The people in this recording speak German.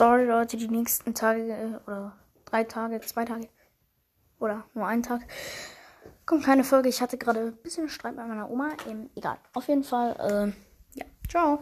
sorry Leute, die nächsten Tage äh, oder drei Tage, zwei Tage oder nur einen Tag kommt keine Folge. Ich hatte gerade ein bisschen Streit mit meiner Oma. Ähm, egal. Auf jeden Fall, äh, ja, ciao.